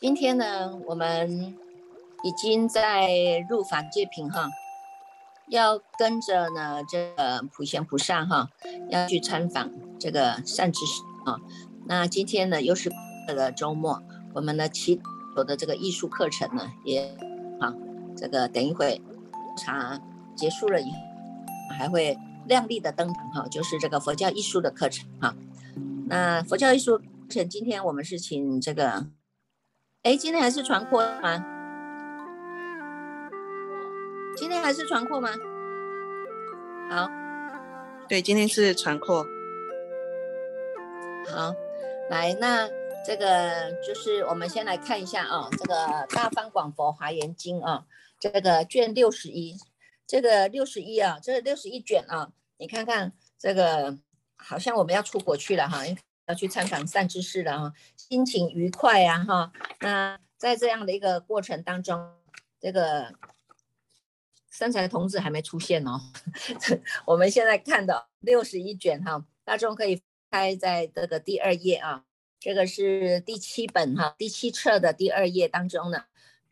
今天呢，我们已经在入法界品哈，要跟着呢这个普贤菩萨哈，要去参访这个善知识啊。那今天呢，又是这个周末，我们的祈祷的这个艺术课程呢，也啊，这个等一会茶结束了以后，还会亮丽的登场哈，就是这个佛教艺术的课程哈。那佛教艺术课程，今天我们是请这个。哎，今天还是传扩吗？今天还是传扩吗？好，对，今天是传扩。好，来，那这个就是我们先来看一下啊，这个《大方广佛华严经》啊，这个卷六十一，这个六十一啊，这六十一卷啊，你看看这个，好像我们要出国去了哈。要去参访善知识了啊，心情愉快啊哈。那在这样的一个过程当中，这个三才童子还没出现哦。我们现在看到六十一卷哈，大众可以开在这个第二页啊，这个是第七本哈，第七册的第二页当中呢。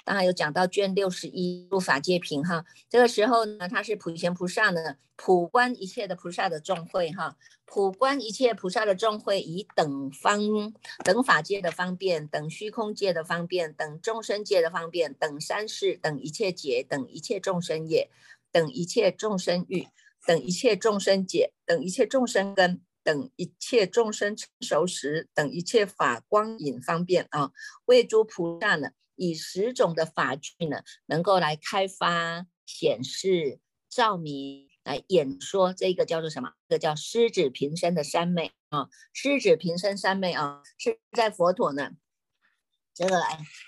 当然有讲到卷六十一入法界品哈，这个时候呢，他是普贤菩萨呢，普观一切的菩萨的众会哈，普观一切菩萨的众会，以等方等法界的方便，等虚空界的方便，等众生界的方便，等三世，等一切劫，等一切众生业，等一切众生欲，等一切众生解，等一切众生根，等一切众生成熟时，等一切法光影方便啊，为诸菩萨呢。以十种的法具呢，能够来开发、显示、照明、来演说，这个叫做什么？这个叫狮子平生的三昧啊！狮子平生三昧啊，是在佛陀呢，这个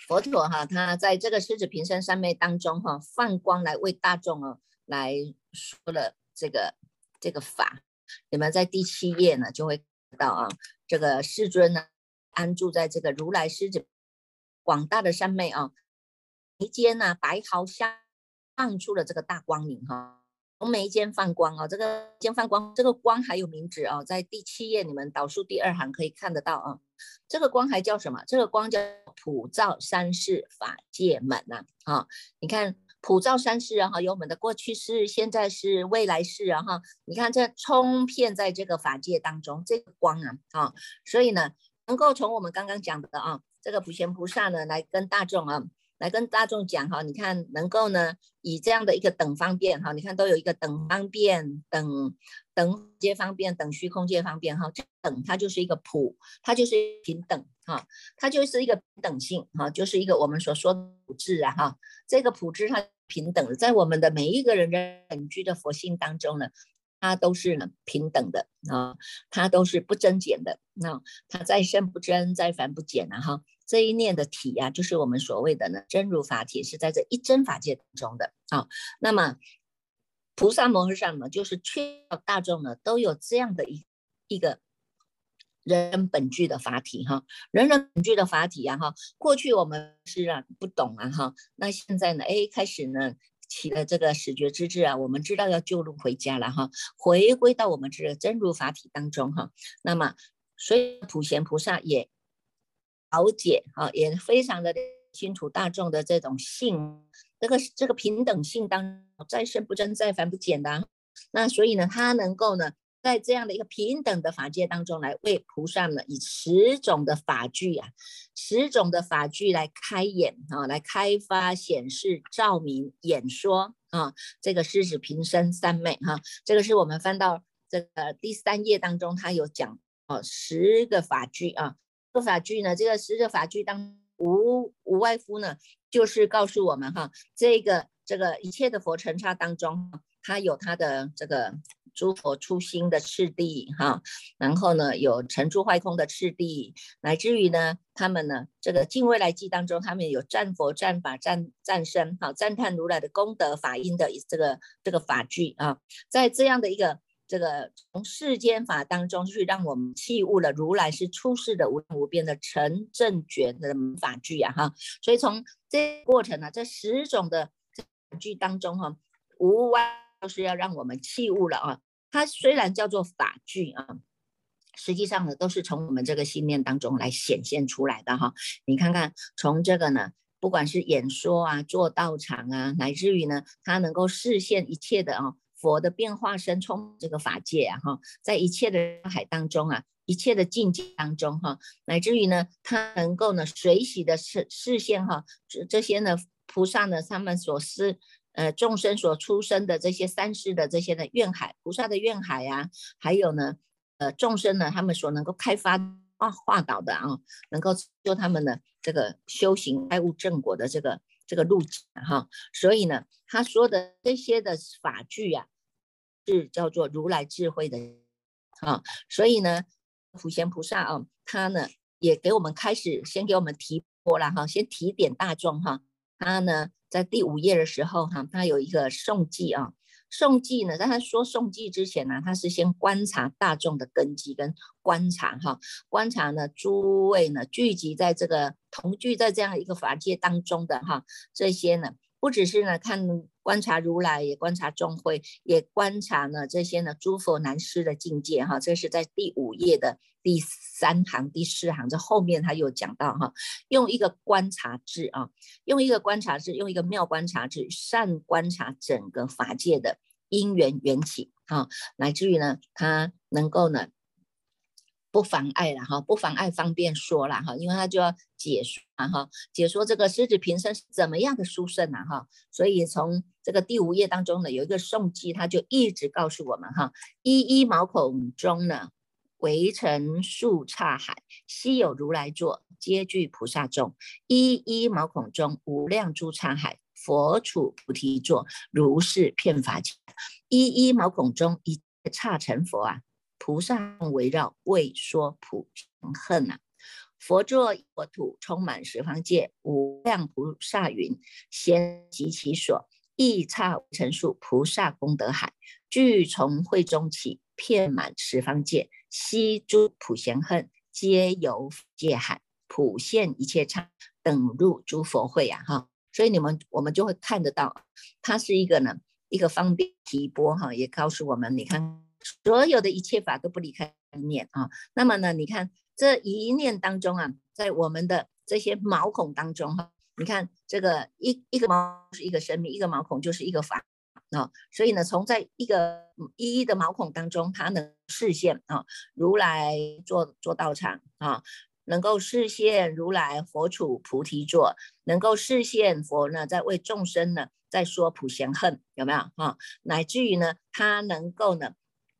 佛陀哈，他在这个狮子平生三昧当中哈，放光来为大众哦来说了这个这个法。你们在第七页呢就会看到啊，这个世尊呢安住在这个如来狮子。广大的山脉啊，眉间呐，白毫相放出了这个大光明哈，从眉间放光啊，这个间放光，这个光还有名字啊，在第七页你们导数第二行可以看得到啊，这个光还叫什么？这个光叫普照三世法界门呐啊，你看普照三世啊哈，有我们的过去式、现在式、未来式啊哈，你看这充遍在这个法界当中，这个光啊啊，所以呢，能够从我们刚刚讲的啊。这个普贤菩萨呢，来跟大众啊，来跟大众讲哈，你看能够呢，以这样的一个等方便哈，你看都有一个等方便、等等界方便、等虚空界方便哈，这等它就是一个普，它就是平等哈，它就是一个等性哈，就是一个我们所说的普智啊哈，这个普智它平等，在我们的每一个人的本具的佛性当中呢。它都是呢平等的啊，它都是不增减的。那它再生不增，再凡不减啊哈。这一念的体呀，就是我们所谓的呢真如法体，是在这一真法界中的啊。那么菩萨摩诃萨呢，就是劝大众呢都有这样的一一个人本具的法体哈，人人本具的法体呀哈。过去我们是啊不懂啊哈，那现在呢，哎开始呢。起了这个始觉之智啊，我们知道要救路回家了哈，回归到我们这个真如法体当中哈。那么，所以普贤菩萨也了解啊，也非常的清楚大众的这种性，这个这个平等性当再生不增，再凡不减的。那所以呢，他能够呢。在这样的一个平等的法界当中，来为菩萨呢，以十种的法具啊，十种的法具来开眼啊，来开发、显示、照明、演说啊，这个狮子平生三昧哈，这个是我们翻到这个第三页当中，他有讲哦，十个法具啊，这法具呢，这个十个法具当无无外乎呢，就是告诉我们哈，这个这个一切的佛尘刹当中，它有它的这个。诸佛初心的次第哈，然后呢有成住坏空的次第，乃至于呢他们呢这个近未来记当中，他们有赞佛、赞法、赞赞身，好赞叹如来的功德法音的这个这个法句啊，在这样的一个这个从世间法当中去让我们器悟了如来是出世的无无边的成正觉的法句啊哈，所以从这过程呢，这十种的法句当中哈，无外都是要让我们器悟了啊。它虽然叫做法具啊，实际上呢，都是从我们这个信念当中来显现出来的哈。你看看，从这个呢，不管是演说啊、做道场啊，乃至于呢，他能够视现一切的啊，佛的变化身充这个法界啊哈，在一切的海当中啊，一切的境界当中哈，乃至于呢，他能够呢，随喜的视视线哈，这这些呢，菩萨呢，他们所思。呃，众生所出生的这些三世的这些的愿海，菩萨的愿海呀，还有呢。呃，众生呢，他们所能够开发化化导的啊，能够就他们的这个修行开悟正果的这个这个路径哈，所以呢，他说的这些的法句呀，是叫做如来智慧的啊，所以呢，普贤菩萨啊，他呢也给我们开始先给我们提拨了哈，先提点大众哈，他呢在第五页的时候哈，他有一个颂记啊。宋记呢，在他说宋记之前呢，他是先观察大众的根基跟观察哈，观察呢诸位呢聚集在这个同聚在这样一个法界当中的哈，这些呢不只是呢看观察如来，也观察众会，也观察呢这些呢诸佛难施的境界哈，这是在第五页的。第三行、第四行，这后面他有讲到哈，用一个观察智啊，用一个观察智，用一个妙观察智，善观察整个法界的因缘缘起哈，乃至于呢，他能够呢不妨碍了哈，不妨碍方便说了哈，因为他就要解说哈，解说这个狮子平生是怎么样的殊胜啊哈，所以从这个第五页当中呢，有一个颂记，他就一直告诉我们哈，一一毛孔中呢。围城数刹海，悉有如来座，皆具菩萨众。一一毛孔中，无量诸刹海，佛处菩提座，如是遍法界。一一毛孔中，一刹成佛啊，菩萨围绕，为说普贤恨啊。佛座国土，充满十方界，无量菩萨云，先及其所，一刹成数菩萨功德海，具从会中起，遍满十方界。悉诸普贤恨，皆由界海普现一切刹，等入诸佛会呀！哈，所以你们我们就会看得到，它是一个呢，一个方便提拨哈，也告诉我们，你看所有的一切法都不离开念啊。那么呢，你看这一念当中啊，在我们的这些毛孔当中哈，你看这个一一个毛是一个生命，一个毛孔就是一个法。啊，所以呢，从在一个一一的毛孔当中，它能视现啊，如来做做道场啊，能够视现如来佛处菩提座，能够视现佛呢在为众生呢在说普贤恨，有没有啊？乃至于呢，它能够呢。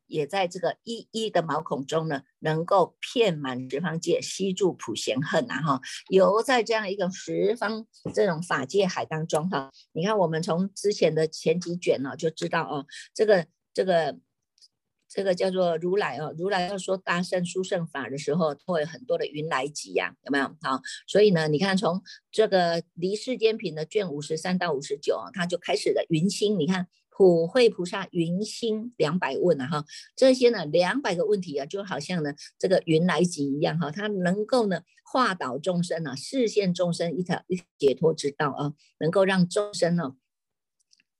也在这个一一的毛孔中呢，能够遍满十方界，吸住普贤恨啊哈，游在这样一个十方这种法界海当中哈。你看我们从之前的前几卷呢就知道哦，这个这个这个叫做如来哦，如来要说大圣殊胜法的时候，会有很多的云来集呀，有没有？好，所以呢，你看从这个离世间品的卷五十三到五十九啊，它就开始了云心，你看。普慧菩萨云心两百问啊哈，这些呢两百个问题啊，就好像呢这个云来集一样哈，它能够呢化导众生啊，视现众生一条解脱之道啊，能够让众生呢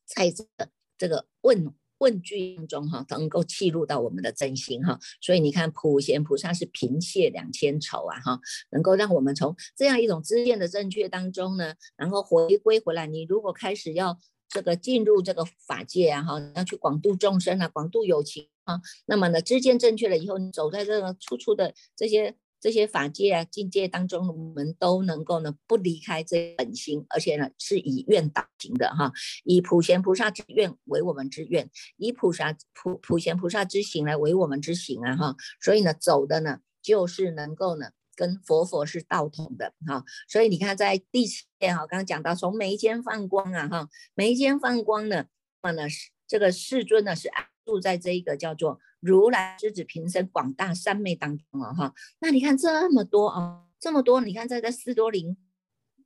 在这个这个问问句中哈，能够契入到我们的真心哈。所以你看普贤菩萨是平泻两千愁啊哈，能够让我们从这样一种知见的正确当中呢，然后回归回来。你如果开始要。这个进入这个法界啊，哈，要去广度众生啊，广度有情啊。那么呢，知见正确了以后，你走在这个处处的这些这些法界啊境界当中，我们都能够呢不离开这本心，而且呢是以愿导行的哈，以普贤菩萨之愿为我们之愿，以菩萨普普贤菩萨之行来为我们之行啊哈。所以呢，走的呢就是能够呢。跟佛佛是道统的哈，所以你看在第七页哈，刚刚讲到从眉间放光啊哈，眉间放光呢，那么呢这个世尊呢是安住在这一个叫做如来之子平生广大三昧当中了哈。那你看这么多啊，这么多，你看在这斯多林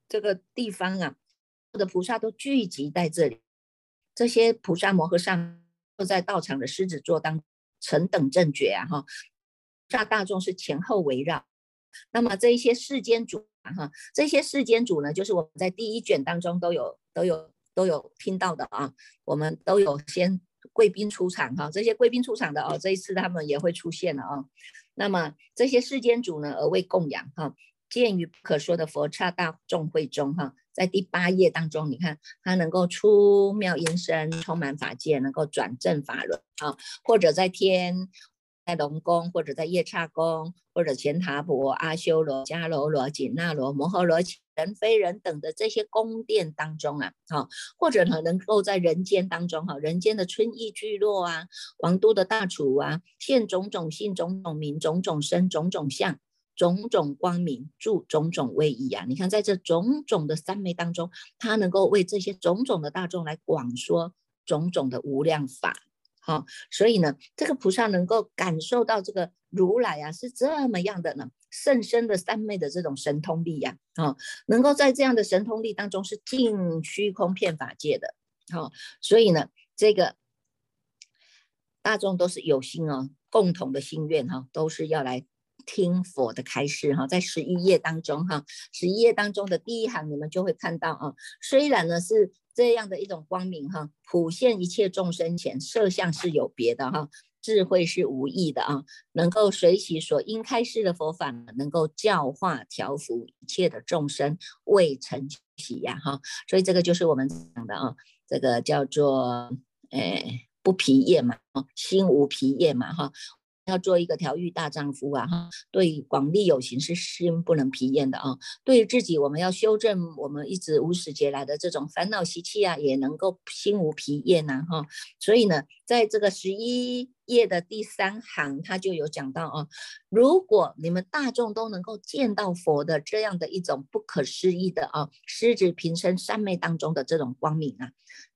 这个地方啊，的菩萨都聚集在这里，这些菩萨摩诃萨都在道场的狮子座当成等正觉啊哈，大大众是前后围绕。那么这一些世间主哈，这些世间主呢，就是我们在第一卷当中都有都有都有听到的啊，我们都有先贵宾出场哈，这些贵宾出场的哦，这一次他们也会出现了啊。那么这些世间主呢，而为供养哈，见于不可说的佛刹大众会中哈，在第八页当中，你看他能够出妙音声，充满法界，能够转正法轮啊，或者在天。在龙宫，或者在夜叉宫，或者乾塔婆、阿修罗、迦罗罗、紧那罗、摩诃罗、人非人等的这些宫殿当中啊，哈，或者呢，能够在人间当中哈，人间的春意聚落啊，王都的大厨啊，现种种性、种种名、种种身、种种相、种种光明，住种种威仪啊。你看，在这种种的三昧当中，他能够为这些种种的大众来广说种种的无量法。好，所以呢，这个菩萨能够感受到这个如来啊是这么样的呢，甚深的三昧的这种神通力呀，啊，能够在这样的神通力当中是尽虚空遍法界的，好，所以呢，这个大众都是有心啊，共同的心愿哈，都是要来听佛的开示哈，在十一页当中哈，十一页当中的第一行你们就会看到啊，虽然呢是。这样的一种光明哈，普现一切众生前，色相是有别的哈，智慧是无异的啊，能够随其所应开示的佛法，能够教化调伏一切的众生，未成喜呀哈，所以这个就是我们讲的啊，这个叫做诶不疲业嘛，心无疲业嘛哈。要做一个调御大丈夫啊！哈，对广利有情是心不能疲厌的啊。对于自己，我们要修正我们一直无始劫来的这种烦恼习气啊，也能够心无疲厌呐！哈，所以呢，在这个十一页的第三行，他就有讲到啊，如果你们大众都能够见到佛的这样的一种不可思议的啊，狮子平生三昧当中的这种光明啊，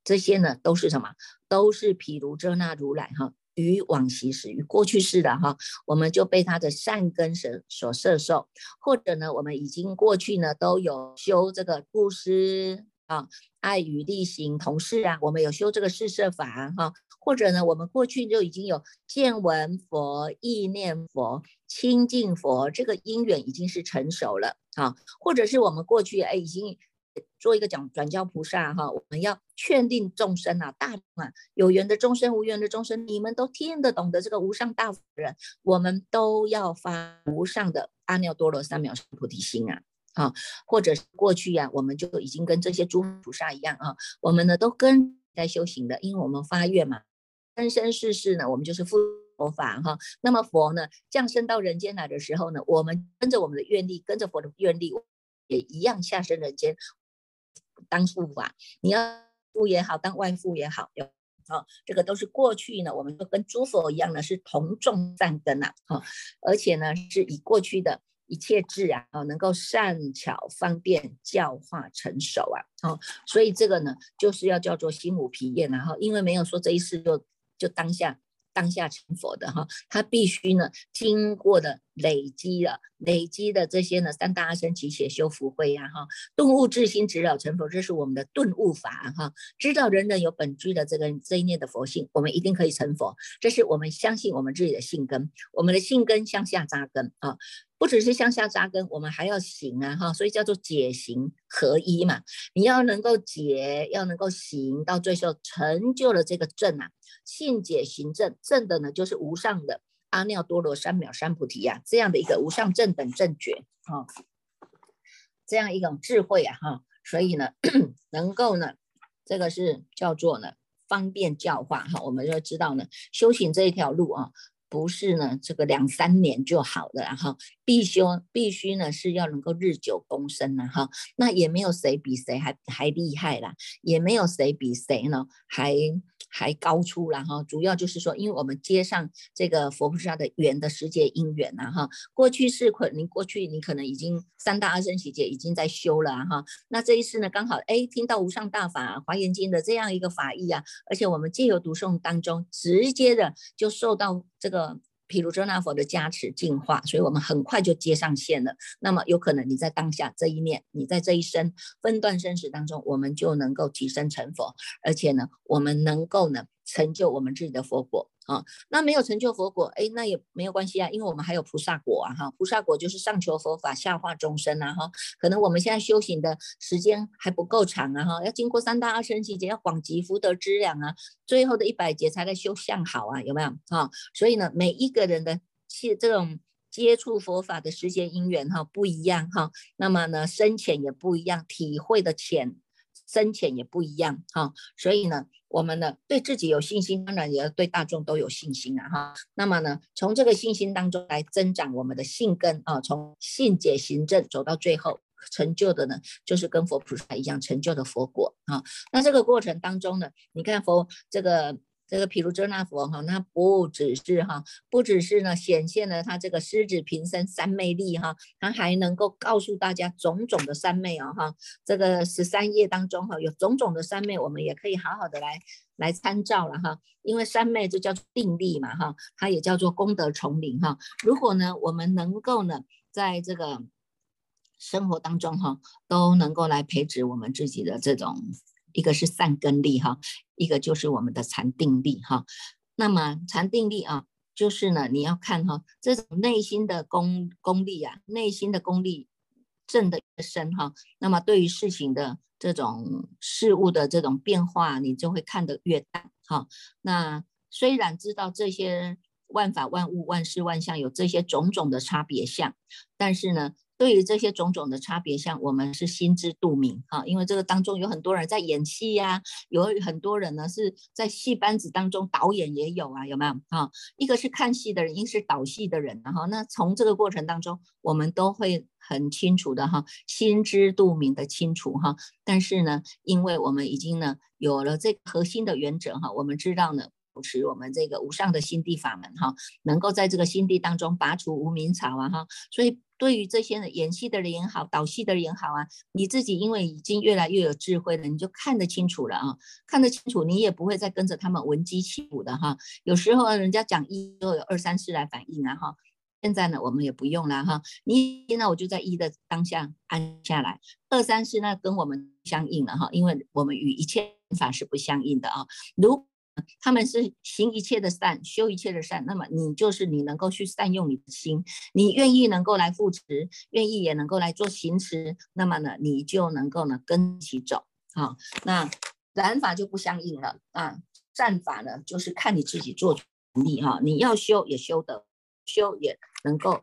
这些呢都是什么？都是毗卢遮那如来哈。于往昔时，于过去式的哈，我们就被他的善根所所摄受，或者呢，我们已经过去呢都有修这个布施啊，爱与力行同事啊，我们有修这个四摄法哈，或者呢，我们过去就已经有见闻佛、意念佛、亲近佛，这个因缘已经是成熟了啊，或者是我们过去哎已经。做一个讲转教菩萨哈，我们要劝定众生啊，大啊有缘的众生、无缘的众生，你们都听得懂的这个无上大福人，我们都要发无上的阿耨多罗三藐三菩提心啊，啊，或者是过去呀，我们就已经跟这些诸菩萨一样啊，我们呢都跟在修行的，因为我们发愿嘛，生生世世呢，我们就是佛法哈，那么佛呢降生到人间来的时候呢，我们跟着我们的愿力，跟着佛的愿力，也一样下生人间。当父啊，你要父也好，当外父也好，啊，这个都是过去呢，我们都跟诸佛一样呢，是同种善根呐，哈，而且呢，是以过去的一切智啊，啊，能够善巧方便教化成熟啊，哦，所以这个呢，就是要叫做心无疲厌然后因为没有说这一世就就当下。当下成佛的哈，他必须呢经过的累积的累积的这些呢三大阿僧祇且修福慧呀哈，顿悟智心直了成佛，这是我们的顿悟法哈。知道人人有本具的这个这一念的佛性，我们一定可以成佛，这是我们相信我们自己的性根，我们的性根向下扎根啊。不只是向下扎根，我们还要行啊哈，所以叫做解行合一嘛。你要能够解，要能够行，到最后成就了这个正啊，信解行正，正的呢就是无上的阿耨多罗三藐三菩提呀，这样的一个无上正等正觉哈，这样一种智慧啊哈，所以呢，能够呢，这个是叫做呢方便教化哈，我们就知道呢，修行这一条路啊。不是呢，这个两三年就好了，然后，必修必须呢是要能够日久功深呐，哈，那也没有谁比谁还还厉害啦，也没有谁比谁呢还。还高出了哈，主要就是说，因为我们接上这个佛菩萨的缘的时界因缘呐哈，过去是可你过去你可能已经三大阿僧祇劫已经在修了哈，那这一次呢刚好哎听到无上大法华严经的这样一个法义啊，而且我们借由读诵当中直接的就受到这个。譬如遮那佛的加持净化，所以我们很快就接上线了。那么有可能你在当下这一念，你在这一生分段生死当中，我们就能够提升成佛，而且呢，我们能够呢成就我们自己的佛果。啊，那没有成就佛果，哎，那也没有关系啊，因为我们还有菩萨果啊，哈，菩萨果就是上求佛法，下化众生啊，哈，可能我们现在修行的时间还不够长啊，哈，要经过三大二生期节，要广积福德资粮啊，最后的一百劫才在修相好啊，有没有啊？所以呢，每一个人的去这种接触佛法的时间因缘哈不一样哈，那么呢深浅也不一样，体会的浅深浅也不一样哈，所以呢。我们呢对自己有信心，当然也要对大众都有信心啊哈。那么呢，从这个信心当中来增长我们的信根啊，从信解行证走到最后成就的呢，就是跟佛菩萨一样成就的佛果啊。那这个过程当中呢，你看佛这个。这个毗卢遮那佛哈，那不只是哈，不只是呢，显现了他这个狮子平生三昧力哈，他还能够告诉大家种种的三昧哦哈。这个十三页当中哈，有种种的三昧，我们也可以好好的来来参照了哈。因为三昧就叫做定力嘛哈，它也叫做功德丛林哈。如果呢，我们能够呢，在这个生活当中哈，都能够来培植我们自己的这种。一个是善根力哈，一个就是我们的禅定力哈。那么禅定力啊，就是呢，你要看哈，这种内心的功功力啊，内心的功力正的越深哈，那么对于事情的这种事物的这种变化，你就会看得越淡哈。那虽然知道这些万法万物万事万象有这些种种的差别相，但是呢。对于这些种种的差别，像我们是心知肚明哈，因为这个当中有很多人在演戏呀，有很多人呢是在戏班子当中，导演也有啊，有没有哈？一个是看戏的人，一个是导戏的人，然后那从这个过程当中，我们都会很清楚的哈，心知肚明的清楚哈。但是呢，因为我们已经呢有了这核心的原则哈，我们知道呢。保持我们这个无上的心地法门哈，能够在这个心地当中拔除无名草啊哈，所以对于这些演戏的人也好，导戏的人也好啊，你自己因为已经越来越有智慧了，你就看得清楚了啊，看得清楚，你也不会再跟着他们闻鸡起舞的哈。有时候人家讲一，都有二三四来反应啊哈。现在呢，我们也不用了哈，你现在我就在一的当下安下来，二三四呢跟我们相应了哈，因为我们与一切法是不相应的啊。如他们是行一切的善，修一切的善，那么你就是你能够去善用你的心，你愿意能够来扶持，愿意也能够来做行持，那么呢，你就能够呢跟其走啊。那染法就不相应了啊，善法呢就是看你自己做力哈，你要修也修得，修也能够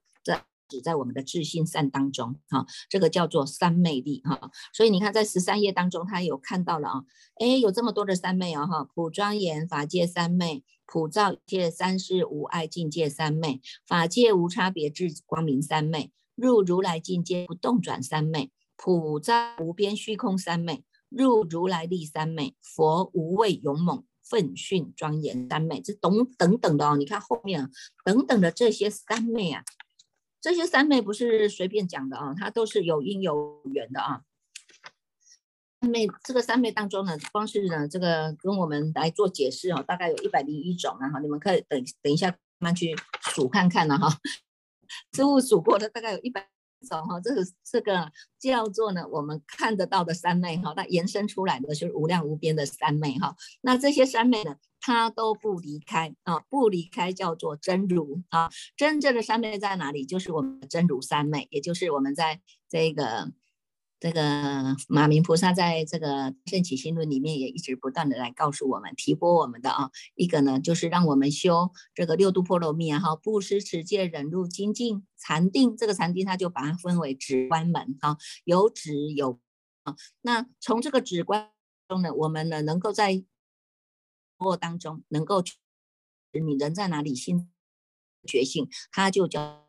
在。只在我们的自信善当中，哈，这个叫做三昧力，哈，所以你看在十三页当中，他有看到了啊，哎，有这么多的三昧啊，哈，普庄严法界三昧，普照界三世无碍境界三昧，法界无差别智光明三昧，入如来境界不动转三昧，普照无边虚空三昧，入如来力三昧，佛无畏勇猛奋训庄严三昧，这等等等的哦，你看后面等等的这些三昧啊。这些三昧不是随便讲的啊，它都是有因有缘的啊。三昧这个三昧当中呢，光是呢这个跟我们来做解释啊，大概有一百零一种啊哈，你们可以等等一下慢慢去数看看了哈。师物数过的大概有一百种哈，这个这个叫做呢我们看得到的三昧哈，它延伸出来的就是无量无边的三昧哈。那这些三昧呢？它都不离开啊，不离开叫做真如啊，真正的三昧在哪里？就是我们的真如三昧，也就是我们在这个这个马明菩萨在这个圣起心论里面也一直不断的来告诉我们，提拨我们的啊，一个呢就是让我们修这个六度波罗蜜啊，哈，布施、持戒、忍辱、精进、禅定，这个禅定他就把它分为止观门啊，有止有啊，那从这个止观中呢，我们呢能够在过当中能够，你人在哪里，心觉性，它就叫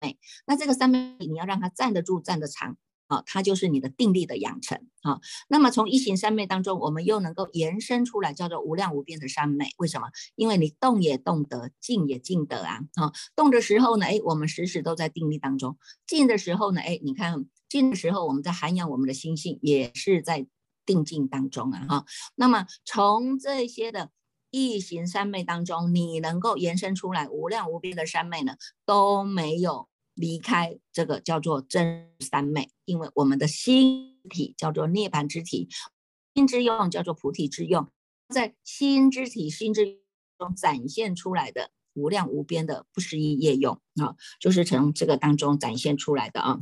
美。那这个三昧，你要让它站得住、站得长啊，它就是你的定力的养成啊。那么从一行三昧当中，我们又能够延伸出来，叫做无量无边的三昧。为什么？因为你动也动得，静也静得啊。啊，动的时候呢，哎，我们时时都在定力当中；静的时候呢，哎，你看静的时候，我们在涵养我们的心性，也是在。定静当中啊，哈，那么从这些的异行三昧当中，你能够延伸出来无量无边的三昧呢，都没有离开这个叫做真三昧，因为我们的心体叫做涅槃之体，心之用叫做菩提之用，在心之体、心之中展现出来的无量无边的不思议业用啊，就是从这个当中展现出来的啊。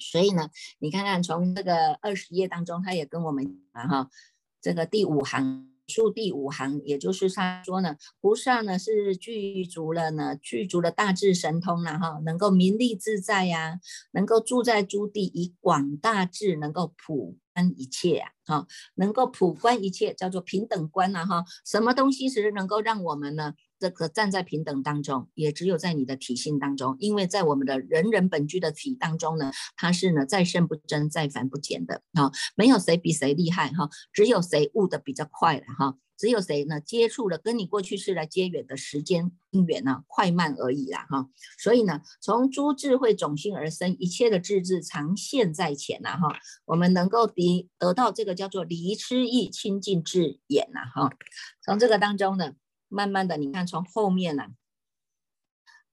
所以呢，你看看从这个二十页当中，他也跟我们啊哈，这个第五行。数第五行，也就是他说呢，菩萨呢是具足了呢，具足了大智神通了哈，能够名利自在呀，能够住在诸地，以广大智能够普观一切啊，哈，能够普观一切，叫做平等观呐哈，什么东西是能够让我们呢？这个站在平等当中，也只有在你的体性当中，因为在我们的人人本具的体当中呢，它是呢再生不增，再繁不减的哈，没有谁比谁厉害哈，只有谁悟的比较快了哈，只有谁呢接触了跟你过去是来接缘的时间因缘呢快慢而已啦哈，所以呢从诸智慧种性而生，一切的智智常现在前呐哈，我们能够得得到这个叫做离痴意清净智眼呐哈，从这个当中呢。慢慢的，你看从后面呢，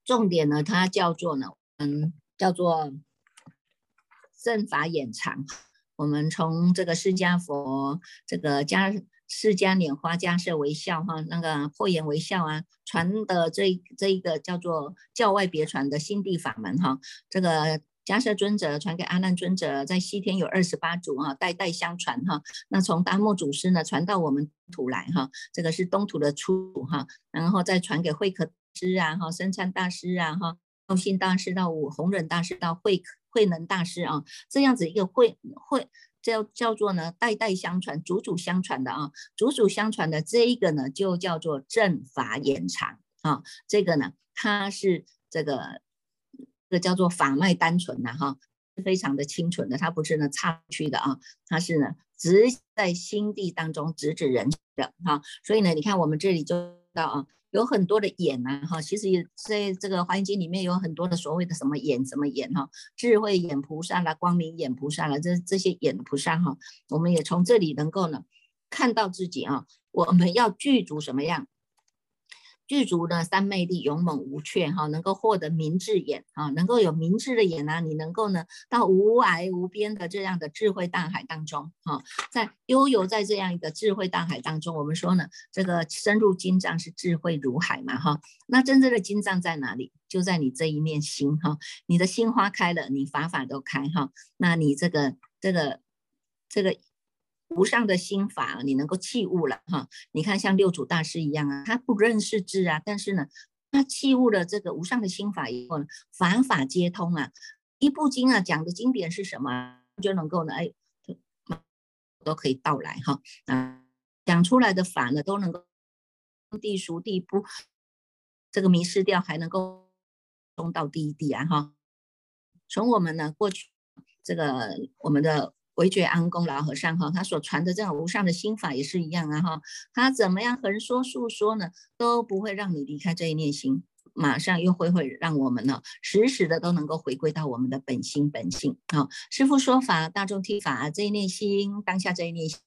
重点呢，它叫做呢，嗯，叫做正法眼藏。我们从这个释迦佛这个迦释迦拈花迦摄微笑哈，那个破颜微笑啊，传的这这一个叫做教外别传的心地法门哈，这个。迦摄尊者传给阿难尊者，在西天有二十八祖哈，代代相传哈。那从达摩祖师呢传到我们土来哈，这个是东土的出土哈，然后再传给慧可师啊哈，深参大师啊哈，道信大师到五弘忍大师到慧慧能大师啊，这样子一个慧慧叫叫做呢代代相传，祖祖相传的啊，祖祖相传的这一个呢就叫做正法延长啊，这个呢它是这个。这叫做法脉单纯呐哈，非常的清纯的，它不是呢差去的啊，它是呢直在心地当中直指人的哈，所以呢，你看我们这里就知道啊，有很多的眼呐哈，其实也在这个华严经里面有很多的所谓的什么眼什么眼哈，智慧眼菩萨啦，光明眼菩萨啦，这这些眼菩萨哈，我们也从这里能够呢看到自己啊，我们要具足什么样？具足的三昧力，勇猛无缺哈，能够获得明智眼哈，能够有明智的眼呢，你能够呢到无涯无边的这样的智慧大海当中哈，在悠游在这样一个智慧大海当中，我们说呢，这个深入经藏是智慧如海嘛哈，那真正的经藏在哪里？就在你这一面心哈，你的心花开了，你法法都开哈，那你这个这个这个。无上的心法，你能够弃悟了哈？你看像六祖大师一样啊，他不认识字啊，但是呢，他弃悟了这个无上的心法以后呢，法法皆通啊。一部经啊，讲的经典是什么，就能够呢，哎，都可以到来哈。啊，讲出来的法呢，都能够地熟地不这个迷失掉，还能够通到第一地啊哈。从我们呢过去这个我们的。回绝安公老和尚哈，他所传的这种无上的心法也是一样啊哈，他怎么样横说竖说呢，都不会让你离开这一念心，马上又会会让我们呢，时时的都能够回归到我们的本心本性啊。师父说法，大众听法，这一念心，当下这一念心，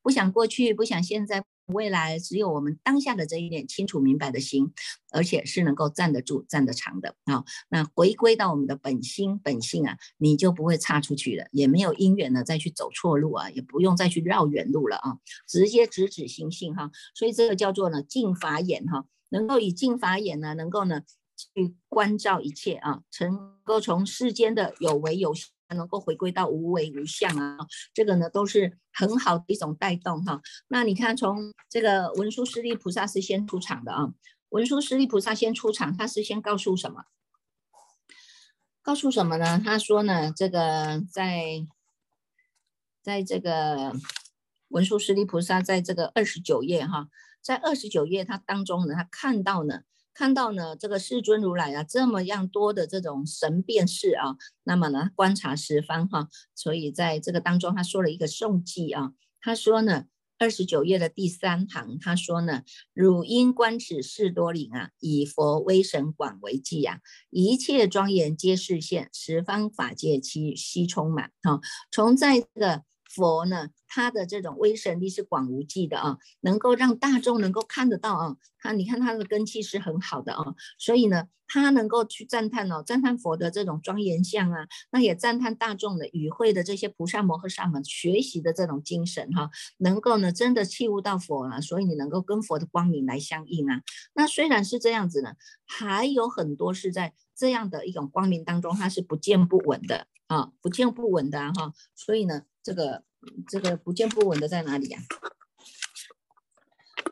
不想过去，不想现在。未来只有我们当下的这一点清楚明白的心，而且是能够站得住、站得长的啊。那回归到我们的本心本性啊，你就不会差出去了，也没有因缘呢再去走错路啊，也不用再去绕远路了啊，直接直指心性哈。所以这个叫做呢净法眼哈，能够以净法眼呢，能够呢去关照一切啊，能够从世间的有为有。能够回归到无为无相啊，这个呢都是很好的一种带动哈。那你看，从这个文殊师利菩萨是先出场的啊。文殊师利菩萨先出场，他是先告诉什么？告诉什么呢？他说呢，这个在在这个文殊师利菩萨在这个二十九页哈，在二十九页他当中呢，他看到呢。看到呢，这个世尊如来啊，这么样多的这种神变事啊，那么呢，观察十方哈，所以在这个当中，他说了一个颂记啊，他说呢，二十九页的第三行，他说呢，汝因观此事多灵啊，以佛威神广为记啊，一切庄严皆示现，十方法界其悉充满哈，从在这个佛呢，他的这种威神力是广无际的啊，能够让大众能够看得到啊。他你看他的根气是很好的啊，所以呢，他能够去赞叹哦，赞叹佛的这种庄严相啊，那也赞叹大众的与会的这些菩萨摩诃萨们学习的这种精神哈，能够呢真的器悟到佛了，所以你能够跟佛的光明来相应啊。那虽然是这样子呢，还有很多是在这样的一种光明当中，它是不见不闻的啊，不见不稳的哈。所以呢，这个这个不见不稳的在哪里呀？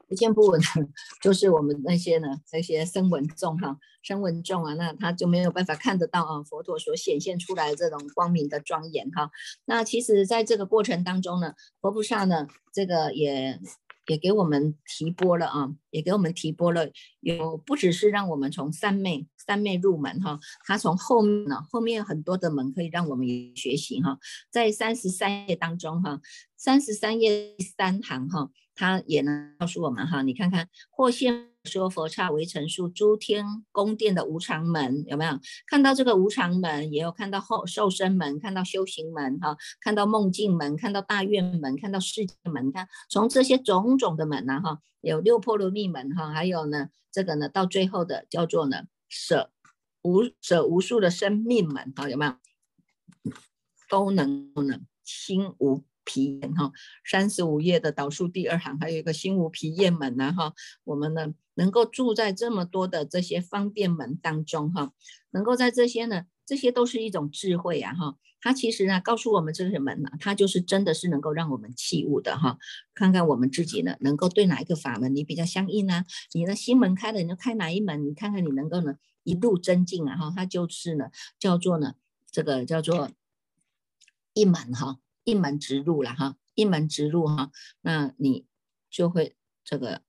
不见不稳的，就是我们那些呢，这些声闻众哈，声闻众啊，那他就没有办法看得到啊，佛陀所显现出来的这种光明的庄严哈。那其实在这个过程当中呢，佛菩萨呢，这个也也给我们提拨了啊，也给我们提拨了，有不只是让我们从三昧三昧入门哈，他从后面呢，后面很多的门可以让我们学习哈，在三十三页当中哈，三十三页三行哈。他也能告诉我们哈，你看看或现说佛刹为陈述诸天宫殿的无常门有没有看到这个无常门？也有看到后受身门，看到修行门哈，看到梦境门，看到大愿门，看到世界门。看从这些种种的门呢哈，有六波罗蜜门哈，还有呢这个呢到最后的叫做呢舍无舍无数的生命门哈，有没有都能不能心无。皮炎哈，三十五页的导数第二行，还有一个心无皮炎门呢哈。我们呢能够住在这么多的这些方便门当中哈，能够在这些呢，这些都是一种智慧啊哈。它其实呢告诉我们这些门呢，它就是真的是能够让我们器物的哈。看看我们自己呢，能够对哪一个法门你比较相应呢？你的心门开了，你就开哪一门？你看看你能够呢一路增进啊哈。它就是呢叫做呢这个叫做一门哈。一门直入了哈，一门直入哈，那你就会这个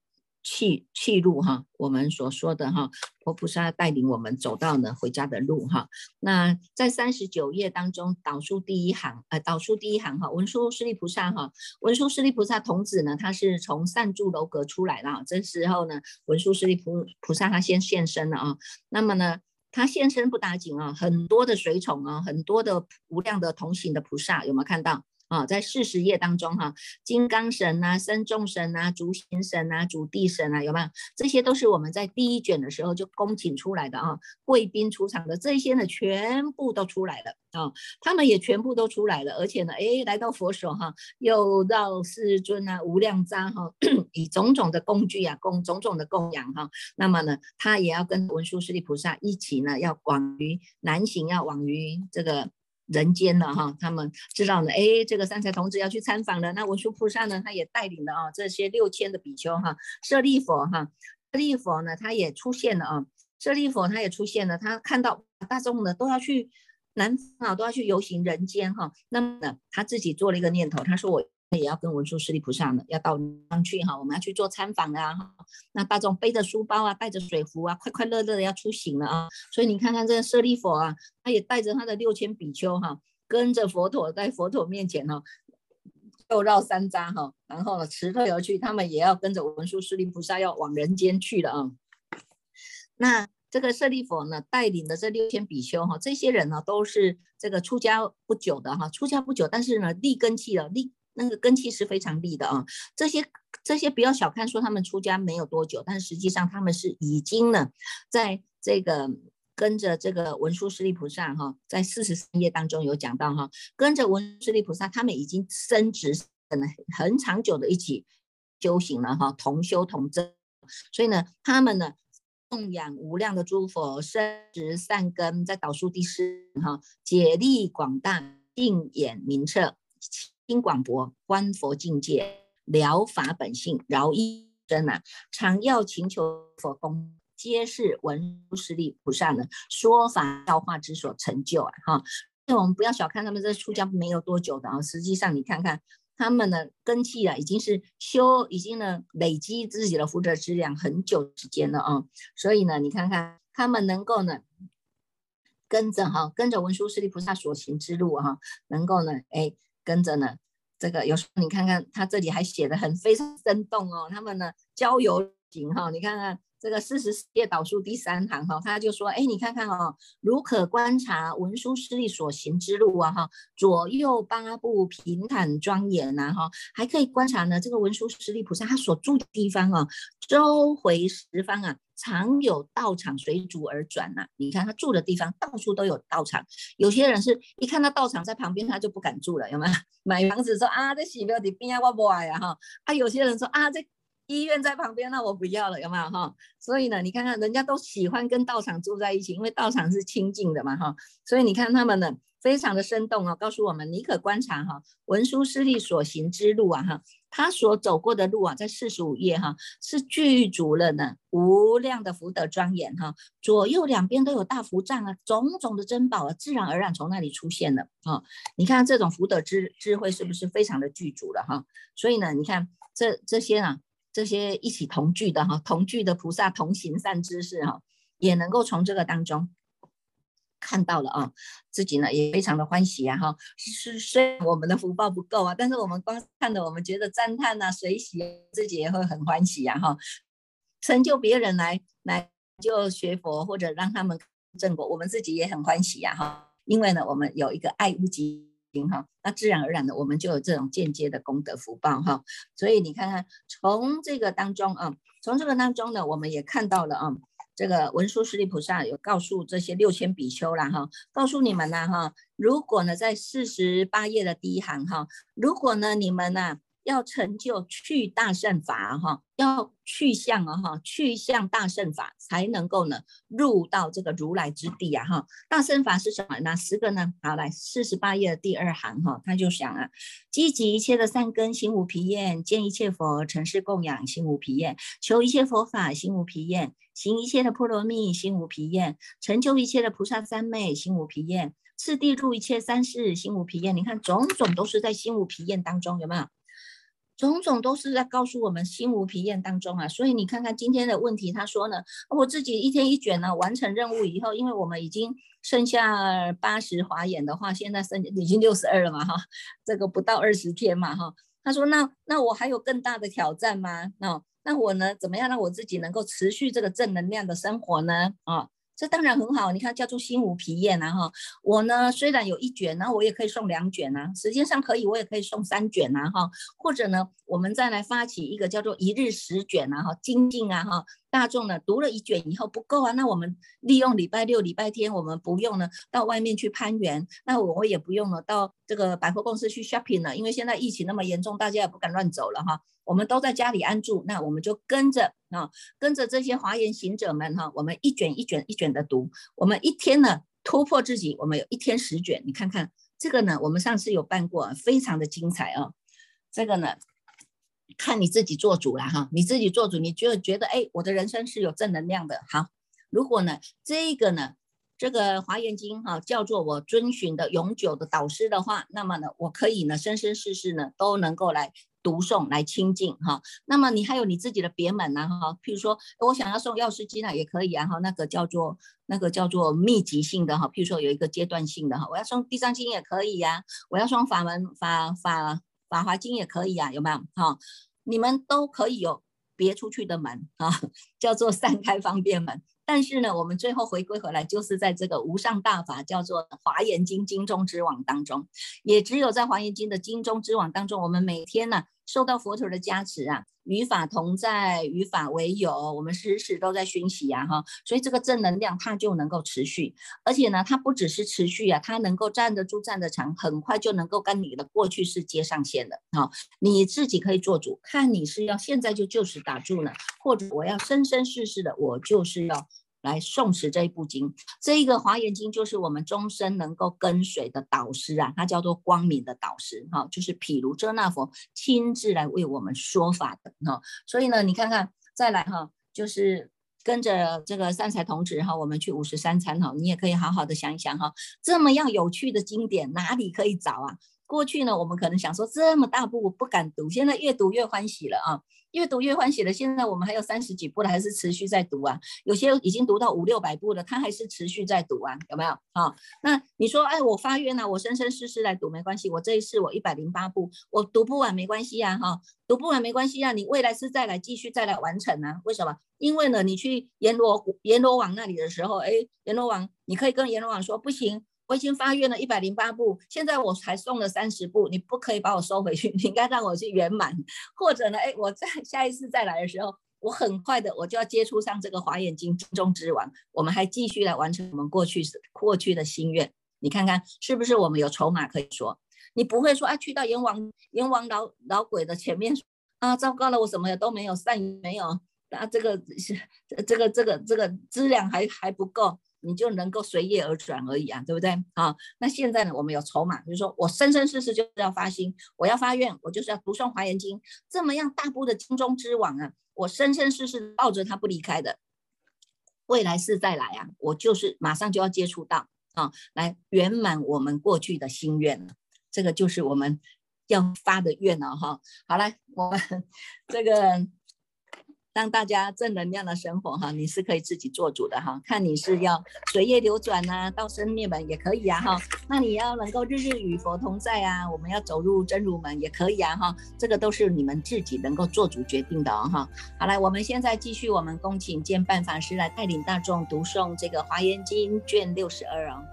气气入哈，我们所说的哈，佛菩萨带领我们走到呢回家的路哈。那在三十九页当中导数第一行，呃，导数第一行哈，文殊师利菩萨哈，文殊师利菩萨童子呢，他是从善住楼阁出来了，这时候呢，文殊师利菩菩萨他先现身了啊，那么呢。他现身不打紧啊，很多的随从啊，很多的无量的同行的菩萨，有没有看到？啊，在四十页当中哈，金刚神啊、身众神啊、足行神啊、主地神啊，有没有？这些都是我们在第一卷的时候就恭请出来的啊，贵宾出场的这些呢，全部都出来了啊，他们也全部都出来了，而且呢，哎，来到佛手哈，又到世尊啊、无量扎哈，以种种的工具啊，供种种的供养哈，那么呢，他也要跟文殊师利菩萨一起呢，要往于南行，要往于这个。人间了哈，他们知道呢，哎，这个三才童子要去参访了。那文殊菩萨呢，他也带领了啊，这些六千的比丘哈，舍利佛哈，舍利佛呢，他也出现了啊，舍利佛他也出现了，他看到大众呢都要去南啊，都要去游行人间哈，那么呢，他自己做了一个念头，他说我。也要跟文殊师利菩萨呢，要到上去哈，我们要去做参访啊。那大众背着书包啊，带着水壶啊，快快乐乐的要出行了啊。所以你看看这个舍利佛啊，他也带着他的六千比丘哈，跟着佛陀在佛陀面前哈，又绕三匝哈，然后呢辞退而去，他们也要跟着文殊师利菩萨要往人间去了啊。那这个舍利佛呢，带领的这六千比丘哈，这些人呢都是这个出家不久的哈，出家不久，但是呢立根器了立。那个根气是非常利的啊，这些这些不要小看，说他们出家没有多久，但实际上他们是已经呢，在这个跟着这个文殊师利菩萨哈，在四十三页当中有讲到哈，跟着文殊师利菩萨，他们已经升职很很长久的一起修行了哈，同修同证，所以呢，他们呢供养无量的诸佛，升职善根，在导数第四哈，解力广大，定眼明彻。听广博，观佛境界，了法本性，饶一生啊！常要请求佛功，皆是文殊师利菩萨呢说法教化之所成就啊！哈，那我们不要小看他们这出家没有多久的啊，实际上你看看他们的根气啊，已经是修，已经呢累积自己的福德质量很久时间了啊！所以呢，你看看他们能够呢跟着哈，跟着文殊师利菩萨所行之路哈，能够呢，哎。跟着呢，这个有时候你看看他这里还写的很非常生动哦。他们呢郊游行哈，你看看这个四十页导数第三行哈，他就说，哎，你看看哦，如可观察文殊师利所行之路啊哈，左右八部平坦庄严呐哈，还可以观察呢这个文殊师利菩萨他所住的地方啊，周回十方啊，常有道场随主而转呐。你看他住的地方到处都有道场，有些人是一看到道场在旁边，他就不敢住了，有没有？买房子说啊，这寺庙的边啊，我不爱呀哈，啊，有些人说啊，这。医院在旁边，那我不要了，有没有哈？所以呢，你看看人家都喜欢跟道场住在一起，因为道场是清净的嘛哈。所以你看他们呢，非常的生动哦，告诉我们你可观察哈，文殊师利所行之路啊哈，他所走过的路啊，在四十五页哈，是具足了呢无量的福德庄严哈，左右两边都有大福藏啊，种种的珍宝啊，自然而然从那里出现了啊。你看这种福德智智慧是不是非常的具足了哈？所以呢，你看这这些啊。这些一起同聚的哈，同聚的菩萨同行善知识哈，也能够从这个当中看到了啊，自己呢也非常的欢喜啊哈。是虽然我们的福报不够啊，但是我们光看的，我们觉得赞叹呐、随喜，自己也会很欢喜呀哈。成就别人来来就学佛或者让他们正果，我们自己也很欢喜呀哈。因为呢，我们有一个爱屋及。哈，那自然而然的，我们就有这种间接的功德福报哈。所以你看看，从这个当中啊，从这个当中呢，我们也看到了啊，这个文殊师利菩萨有告诉这些六千比丘啦哈，告诉你们呢哈，如果呢在四十八页的第一行哈，如果呢你们呐。要成就去大圣法哈，要去向啊哈，去向大圣法才能够呢入到这个如来之地啊哈。大圣法是什么？哪十个呢？好，来四十八页的第二行哈，他就想啊，积集一切的善根心无疲厌，见一切佛尘世供养心无疲厌，求一切佛法心无疲厌，行一切的波罗蜜心无疲厌，成就一切的菩萨三昧心无疲厌，次第入一切三世心无疲厌。你看种种都是在心无疲厌当中，有没有？种种都是在告诉我们心无疲厌当中啊，所以你看看今天的问题，他说呢，我自己一天一卷呢，完成任务以后，因为我们已经剩下八十华眼的话，现在剩已经六十二了嘛哈，这个不到二十天嘛哈，他说那那我还有更大的挑战吗？那那我呢，怎么样让我自己能够持续这个正能量的生活呢？啊？这当然很好，你看叫做心无疲厌啊哈。我呢虽然有一卷，然后我也可以送两卷啊，时间上可以，我也可以送三卷啊哈。或者呢，我们再来发起一个叫做一日十卷啊哈，精进啊哈。大众呢读了一卷以后不够啊，那我们利用礼拜六、礼拜天，我们不用呢到外面去攀援，那我也不用了到这个百货公司去 shopping 了，因为现在疫情那么严重，大家也不敢乱走了哈。我们都在家里安住，那我们就跟着啊，跟着这些华严行者们哈，我们一卷一卷一卷的读，我们一天呢突破自己，我们有一天十卷，你看看这个呢，我们上次有办过，非常的精彩啊，这个呢。看你自己做主了哈，你自己做主，你就觉得哎，我的人生是有正能量的。好，如果呢这个呢这个华严经哈叫做我遵循的永久的导师的话，那么呢我可以呢生生世世呢都能够来读诵来亲近哈。那么你还有你自己的别门呢哈，譬如说我想要送药师经呢也可以啊哈，那个叫做那个叫做密集性的哈，譬如说有一个阶段性的哈，我要送地藏经也可以呀，我要送法门法法。法华经也可以啊，有没有？哈，你们都可以有别出去的门啊，叫做三开方便门。但是呢，我们最后回归回来，就是在这个无上大法，叫做华严经经中之网当中，也只有在华严经的经中之网当中，我们每天呢。受到佛陀的加持啊，与法同在，与法为友，我们时时都在熏习呀哈，所以这个正能量它就能够持续，而且呢，它不只是持续啊，它能够站得住、站得长，很快就能够跟你的过去是接上线的哈，你自己可以做主，看你是要现在就就此打住呢，或者我要生生世世的，我就是要。来诵持这一部经，这一个华严经就是我们终身能够跟随的导师啊，它叫做光明的导师哈，就是毗卢遮那佛亲自来为我们说法的哈。所以呢，你看看再来哈，就是跟着这个三才童子哈，我们去五十三参哈，你也可以好好的想一想哈，这么样有趣的经典哪里可以找啊？过去呢，我们可能想说这么大部不敢读，现在越读越欢喜了啊，越读越欢喜了。现在我们还有三十几部了，还是持续在读啊。有些已经读到五六百部了，他还是持续在读啊，有没有好？那你说，哎，我发愿呢，我生生世世来读没关系，我这一世我一百零八部，我读不完没关系呀，哈，读不完没关系啊，你未来是再来继续再来完成啊？为什么？因为呢，你去阎罗阎罗王那里的时候，哎，阎罗王，你可以跟阎罗王说，不行。我已经发愿了一百零八部，现在我才送了三十部，你不可以把我收回去，你应该让我去圆满。或者呢，哎，我在下一次再来的时候，我很快的我就要接触上这个华严经中之王，我们还继续来完成我们过去过去的心愿。你看看是不是我们有筹码可以说？你不会说啊，去到阎王阎王老老鬼的前面啊，糟糕了，我什么也都没有，善没有啊，这个是这个这个这个质量还还不够。你就能够随业而转而已啊，对不对？好，那现在呢，我们有筹码，就是说我生生世世就是要发心，我要发愿，我就是要读诵华严经，这么样大部的经中之王啊，我生生世世抱着它不离开的，未来世再来啊，我就是马上就要接触到啊，来圆满我们过去的心愿了，这个就是我们要发的愿了哈。好了，我们 这个。让大家正能量的生活哈，你是可以自己做主的哈。看你是要水业流转呐，到生灭门也可以啊哈。那你要能够日日与佛同在啊，我们要走入真如门也可以啊哈。这个都是你们自己能够做主决定的哦哈。好来，我们现在继续，我们恭请监办法师来带领大众读诵这个华严经卷六十二哦。